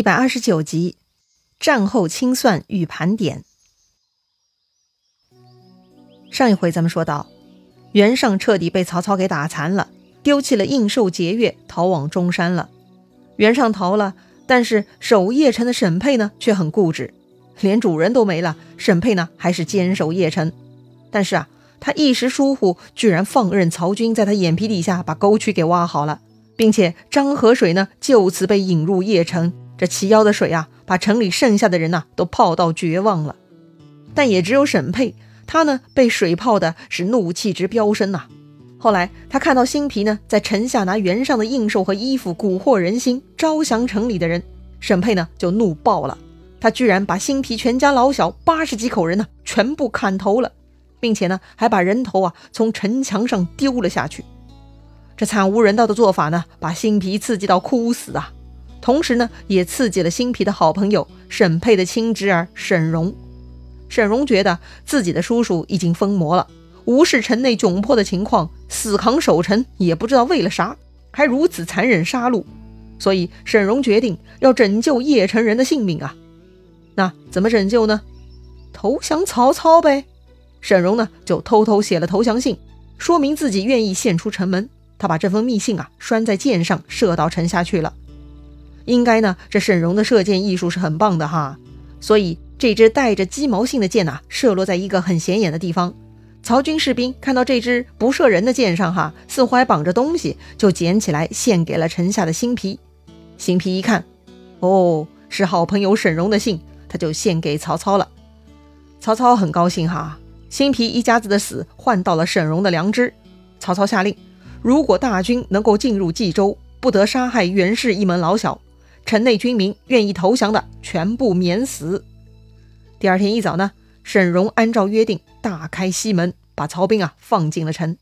一百二十九集，战后清算与盘点。上一回咱们说到，袁尚彻底被曹操给打残了，丢弃了应寿节钺，逃往中山了。袁尚逃了，但是守邺城的沈佩呢，却很固执，连主人都没了，沈佩呢还是坚守邺城。但是啊，他一时疏忽，居然放任曹军在他眼皮底下把沟渠给挖好了，并且漳河水呢就此被引入邺城。这齐腰的水啊，把城里剩下的人呐都泡到绝望了。但也只有沈佩，他呢被水泡的是怒气值飙升呐。后来他看到辛皮呢在城下拿原上的印绶和衣服蛊惑人心，招降城里的人，沈佩呢就怒爆了。他居然把辛皮全家老小八十几口人呢全部砍头了，并且呢还把人头啊从城墙上丢了下去。这惨无人道的做法呢，把辛皮刺激到哭死啊！同时呢，也刺激了新皮的好朋友沈佩的亲侄儿沈荣。沈荣觉得自己的叔叔已经疯魔了，无视城内窘迫的情况，死扛守城，也不知道为了啥，还如此残忍杀戮。所以沈荣决定要拯救邺城人的性命啊！那怎么拯救呢？投降曹操呗！沈荣呢就偷偷写了投降信，说明自己愿意献出城门。他把这封密信啊拴在箭上，射到城下去了。应该呢，这沈荣的射箭艺术是很棒的哈，所以这支带着鸡毛信的箭呐，射落在一个很显眼的地方。曹军士兵看到这支不射人的箭上哈，似乎还绑着东西，就捡起来献给了城下的新皮。新皮一看，哦，是好朋友沈荣的信，他就献给曹操了。曹操很高兴哈，新皮一家子的死换到了沈荣的良知。曹操下令，如果大军能够进入冀州，不得杀害袁氏一门老小。城内军民愿意投降的，全部免死。第二天一早呢，沈荣按照约定大开西门，把曹兵啊放进了城。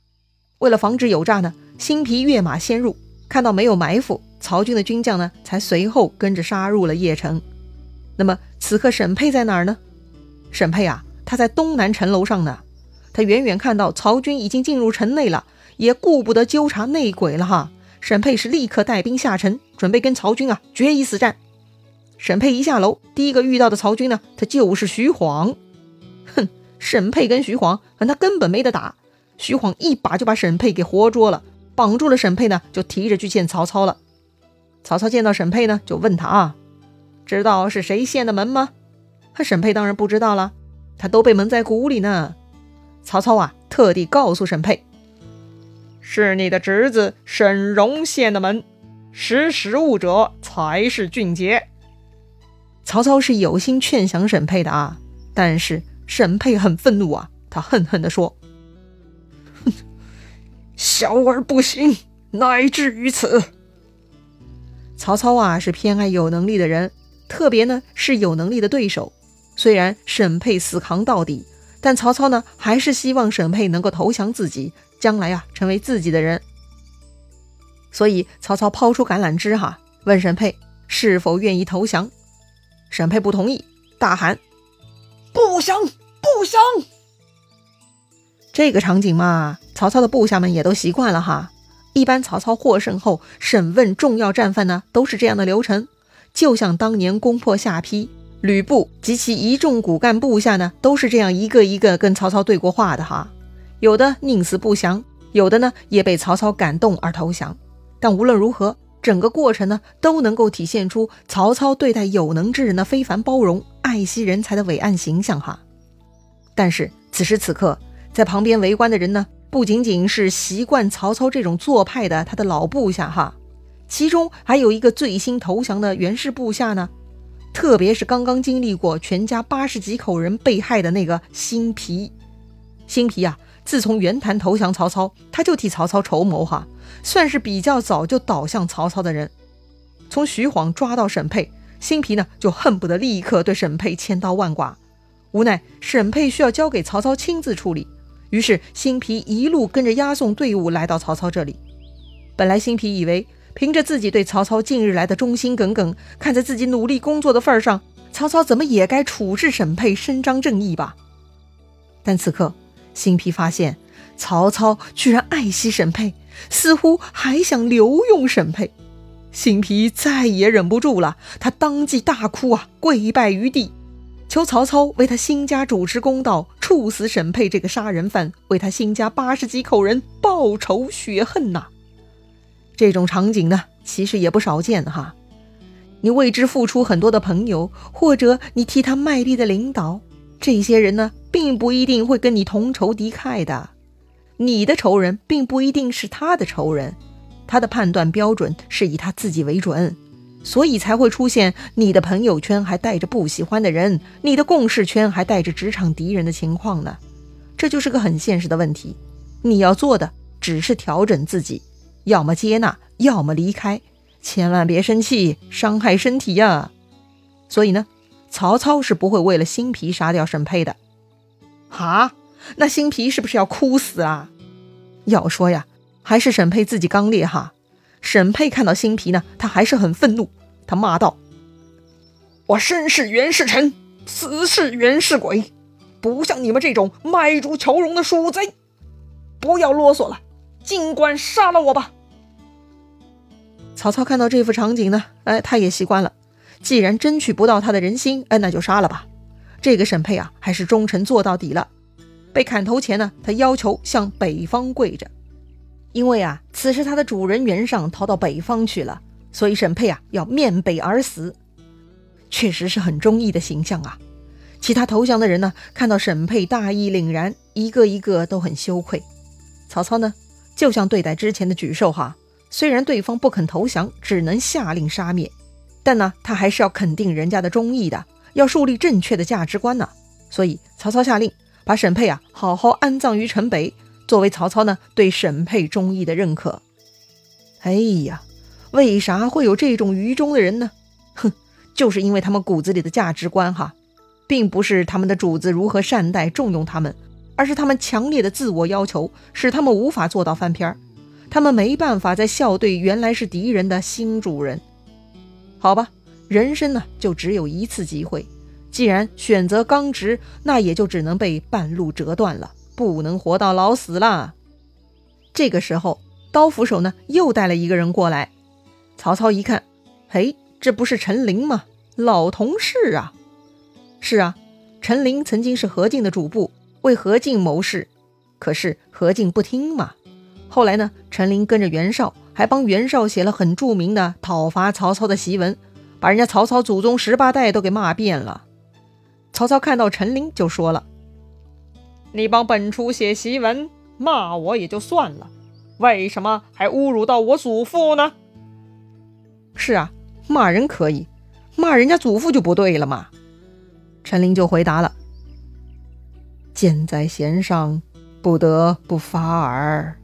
为了防止有诈呢，新皮跃马先入，看到没有埋伏，曹军的军将呢才随后跟着杀入了邺城。那么此刻沈佩在哪儿呢？沈佩啊，他在东南城楼上呢。他远远看到曹军已经进入城内了，也顾不得纠察内鬼了哈。沈佩是立刻带兵下城，准备跟曹军啊决一死战。沈佩一下楼，第一个遇到的曹军呢，他就是徐晃。哼，沈佩跟徐晃，他根本没得打。徐晃一把就把沈佩给活捉了，绑住了沈佩呢，就提着去见曹操了。曹操见到沈佩呢，就问他啊，知道是谁献的门吗？沈佩当然不知道了，他都被蒙在鼓里呢。曹操啊，特地告诉沈佩。是你的侄子沈荣献的门，识时务者才是俊杰。曹操是有心劝降沈佩的啊，但是沈佩很愤怒啊，他恨恨地说：“哼，小儿不行，乃至于此。”曹操啊，是偏爱有能力的人，特别呢是有能力的对手。虽然沈佩死扛到底，但曹操呢还是希望沈佩能够投降自己。将来啊，成为自己的人。所以曹操抛出橄榄枝，哈，问沈佩是否愿意投降。沈佩不同意，大喊：“不降，不降！”这个场景嘛，曹操的部下们也都习惯了哈。一般曹操获胜后审问重要战犯呢，都是这样的流程。就像当年攻破下邳，吕布及其一众骨干部下呢，都是这样一个一个跟曹操对过话的哈。有的宁死不降，有的呢也被曹操感动而投降。但无论如何，整个过程呢都能够体现出曹操对待有能之人的非凡包容、爱惜人才的伟岸形象哈。但是此时此刻，在旁边围观的人呢，不仅仅是习惯曹操这种做派的他的老部下哈，其中还有一个最新投降的袁氏部下呢，特别是刚刚经历过全家八十几口人被害的那个辛皮，辛皮呀。自从袁谭投降曹操，他就替曹操筹谋哈，算是比较早就倒向曹操的人。从徐晃抓到沈佩，辛皮呢就恨不得立刻对沈佩千刀万剐。无奈沈佩需要交给曹操亲自处理，于是辛皮一路跟着押送队伍来到曹操这里。本来辛皮以为凭着自己对曹操近日来的忠心耿耿，看在自己努力工作的份上，曹操怎么也该处置沈佩，伸张正义吧。但此刻。辛皮发现曹操居然爱惜沈佩，似乎还想留用沈佩。辛毗再也忍不住了，他当即大哭啊，跪拜于地，求曹操为他辛家主持公道，处死沈佩这个杀人犯，为他辛家八十几口人报仇雪恨呐！这种场景呢，其实也不少见哈。你为之付出很多的朋友，或者你替他卖力的领导，这些人呢，并不一定会跟你同仇敌忾的。你的仇人并不一定是他的仇人，他的判断标准是以他自己为准，所以才会出现你的朋友圈还带着不喜欢的人，你的共事圈还带着职场敌人的情况呢。这就是个很现实的问题。你要做的只是调整自己，要么接纳，要么离开。千万别生气，伤害身体呀！所以呢，曹操是不会为了新皮杀掉沈佩的。哈，那新皮是不是要哭死啊？要说呀，还是沈佩自己刚烈哈。沈佩看到新皮呢，他还是很愤怒，他骂道：“我生是袁世臣，死是袁氏鬼，不像你们这种卖主求荣的鼠贼！不要啰嗦了，尽管杀了我吧！”曹操看到这幅场景呢，哎，他也习惯了。既然争取不到他的人心，哎，那就杀了吧。这个沈佩啊，还是忠诚做到底了。被砍头前呢，他要求向北方跪着，因为啊，此时他的主人袁尚逃到北方去了，所以沈佩啊要面北而死。确实是很忠义的形象啊。其他投降的人呢，看到沈佩大义凛然，一个一个都很羞愧。曹操呢，就像对待之前的沮授哈。虽然对方不肯投降，只能下令杀灭，但呢，他还是要肯定人家的忠义的，要树立正确的价值观呢。所以曹操下令把沈佩啊好好安葬于城北，作为曹操呢对沈佩忠义的认可。哎呀，为啥会有这种愚忠的人呢？哼，就是因为他们骨子里的价值观哈，并不是他们的主子如何善待重用他们，而是他们强烈的自我要求，使他们无法做到翻篇儿。他们没办法再笑对原来是敌人的新主人，好吧，人生呢就只有一次机会，既然选择刚直，那也就只能被半路折断了，不能活到老死了。这个时候，刀斧手呢又带了一个人过来，曹操一看，嘿，这不是陈琳吗？老同事啊！是啊，陈琳曾经是何进的主簿，为何进谋事，可是何进不听嘛。后来呢？陈琳跟着袁绍，还帮袁绍写了很著名的讨伐曹操的檄文，把人家曹操祖宗十八代都给骂遍了。曹操看到陈琳就说了：“你帮本初写檄文，骂我也就算了，为什么还侮辱到我祖父呢？”是啊，骂人可以，骂人家祖父就不对了嘛。陈琳就回答了：“箭在弦上，不得不发耳。”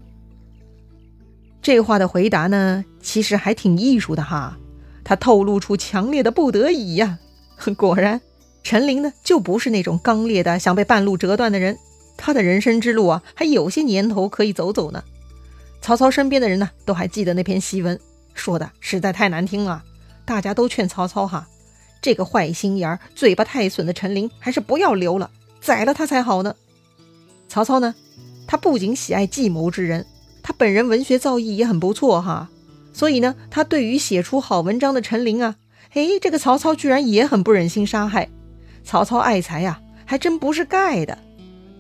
这话的回答呢，其实还挺艺术的哈，他透露出强烈的不得已呀。果然，陈琳呢就不是那种刚烈的想被半路折断的人，他的人生之路啊还有些年头可以走走呢。曹操身边的人呢都还记得那篇檄文，说的实在太难听了，大家都劝曹操哈，这个坏心眼儿、嘴巴太损的陈琳还是不要留了，宰了他才好呢。曹操呢，他不仅喜爱计谋之人。他本人文学造诣也很不错哈，所以呢，他对于写出好文章的陈琳啊，诶，这个曹操居然也很不忍心杀害。曹操爱才呀，还真不是盖的。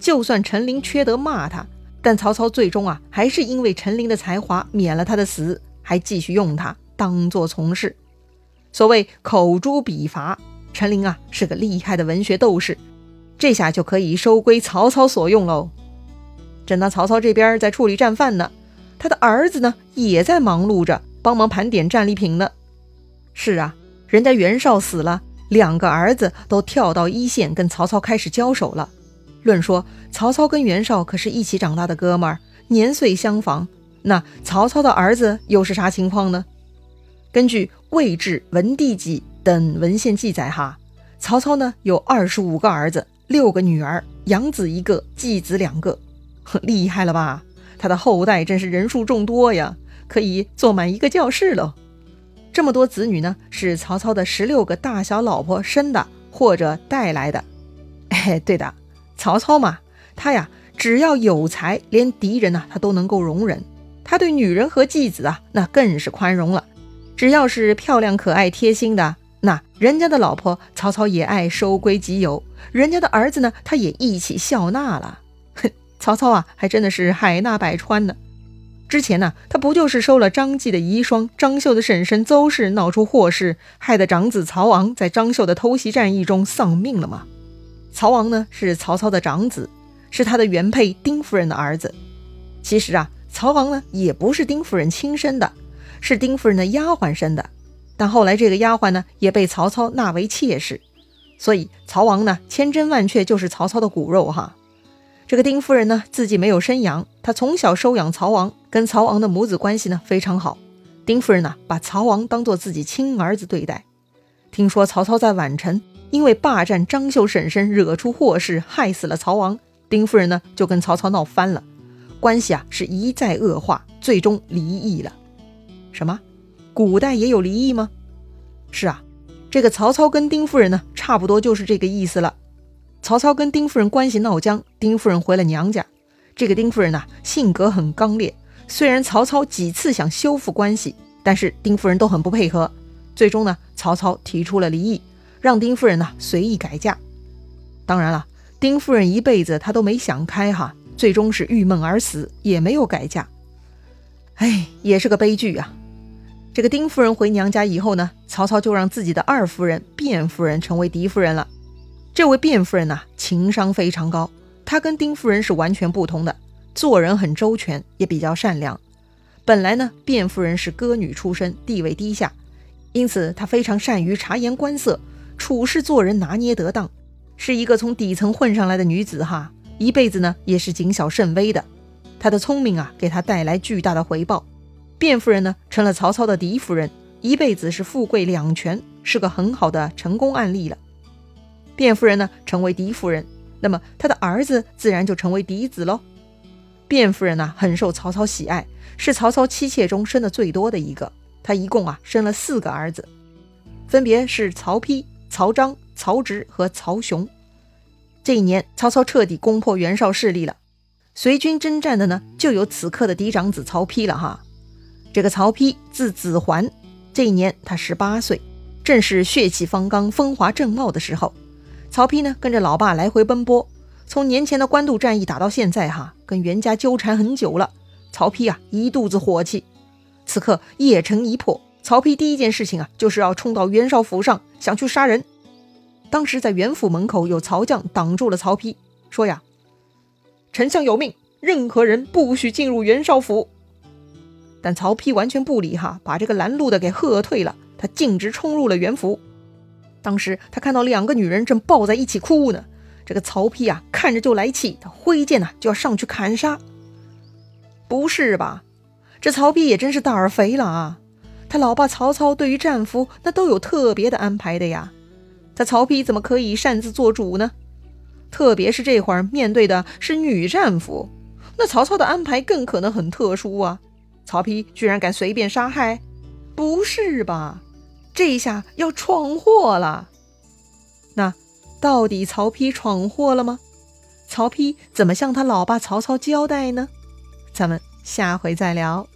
就算陈琳缺德骂他，但曹操最终啊，还是因为陈琳的才华免了他的死，还继续用他当做从事。所谓口诛笔伐，陈琳啊是个厉害的文学斗士，这下就可以收归曹操所用喽。正当曹操这边在处理战犯呢，他的儿子呢也在忙碌着帮忙盘点战利品呢。是啊，人家袁绍死了，两个儿子都跳到一线跟曹操开始交手了。论说曹操跟袁绍可是一起长大的哥们儿，年岁相仿。那曹操的儿子又是啥情况呢？根据《魏志·文帝纪》等文献记载，哈，曹操呢有二十五个儿子，六个女儿，养子一个，继子两个。很 厉害了吧？他的后代真是人数众多呀，可以坐满一个教室喽。这么多子女呢，是曹操的十六个大小老婆生的或者带来的。哎，对的，曹操嘛，他呀，只要有才，连敌人呢，他都能够容忍。他对女人和继子啊，那更是宽容了。只要是漂亮可爱、贴心的，那人家的老婆曹操也爱收归己有，人家的儿子呢，他也一起笑纳了。曹操啊，还真的是海纳百川呢。之前呢，他不就是收了张继的遗孀张绣的婶婶邹氏闹出祸事，害得长子曹昂在张绣的偷袭战役中丧命了吗？曹昂呢，是曹操的长子，是他的原配丁夫人的儿子。其实啊，曹昂呢，也不是丁夫人亲生的。是丁夫人的丫鬟生的，但后来这个丫鬟呢也被曹操纳为妾室，所以曹昂呢千真万确就是曹操的骨肉哈。这个丁夫人呢自己没有生养，她从小收养曹王，跟曹王的母子关系呢非常好。丁夫人呢把曹王当做自己亲儿子对待。听说曹操在宛城因为霸占张绣婶婶惹出祸事，害死了曹王，丁夫人呢就跟曹操闹翻了，关系啊是一再恶化，最终离异了。什么？古代也有离异吗？是啊，这个曹操跟丁夫人呢，差不多就是这个意思了。曹操跟丁夫人关系闹僵，丁夫人回了娘家。这个丁夫人呢，性格很刚烈。虽然曹操几次想修复关系，但是丁夫人都很不配合。最终呢，曹操提出了离异，让丁夫人呢随意改嫁。当然了，丁夫人一辈子她都没想开哈，最终是郁闷而死，也没有改嫁。哎，也是个悲剧啊。这个丁夫人回娘家以后呢，曹操就让自己的二夫人卞夫人成为嫡夫人了。这位卞夫人呐，情商非常高，她跟丁夫人是完全不同的，做人很周全，也比较善良。本来呢，卞夫人是歌女出身，地位低下，因此她非常善于察言观色，处事做人拿捏得当，是一个从底层混上来的女子哈，一辈子呢也是谨小慎微的。她的聪明啊，给她带来巨大的回报。卞夫人呢，成了曹操的嫡夫人，一辈子是富贵两全，是个很好的成功案例了。卞夫人呢，成为嫡夫人，那么她的儿子自然就成为嫡子喽。卞夫人呢，很受曹操喜爱，是曹操妻妾中生的最多的一个。她一共啊，生了四个儿子，分别是曹丕、曹彰、曹植和曹雄。这一年，曹操彻底攻破袁绍势力了，随军征战的呢，就有此刻的嫡长子曹丕了哈。这个曹丕字子桓，这一年他十八岁，正是血气方刚、风华正茂的时候。曹丕呢，跟着老爸来回奔波，从年前的官渡战役打到现在，哈，跟袁家纠缠很久了。曹丕啊，一肚子火气。此刻邺城一破，曹丕第一件事情啊，就是要冲到袁绍府上，想去杀人。当时在袁府门口有曹将挡住了曹丕，说呀：“丞相有命，任何人不许进入袁绍府。”但曹丕完全不理哈，把这个拦路的给喝退了。他径直冲入了袁府。当时他看到两个女人正抱在一起哭呢。这个曹丕啊，看着就来气，他挥剑呢就要上去砍杀。不是吧？这曹丕也真是胆儿肥了啊！他老爸曹操对于战俘那都有特别的安排的呀。他曹丕怎么可以擅自做主呢？特别是这会儿面对的是女战俘，那曹操的安排更可能很特殊啊。曹丕居然敢随便杀害？不是吧？这一下要闯祸了。那到底曹丕闯祸了吗？曹丕怎么向他老爸曹操交代呢？咱们下回再聊。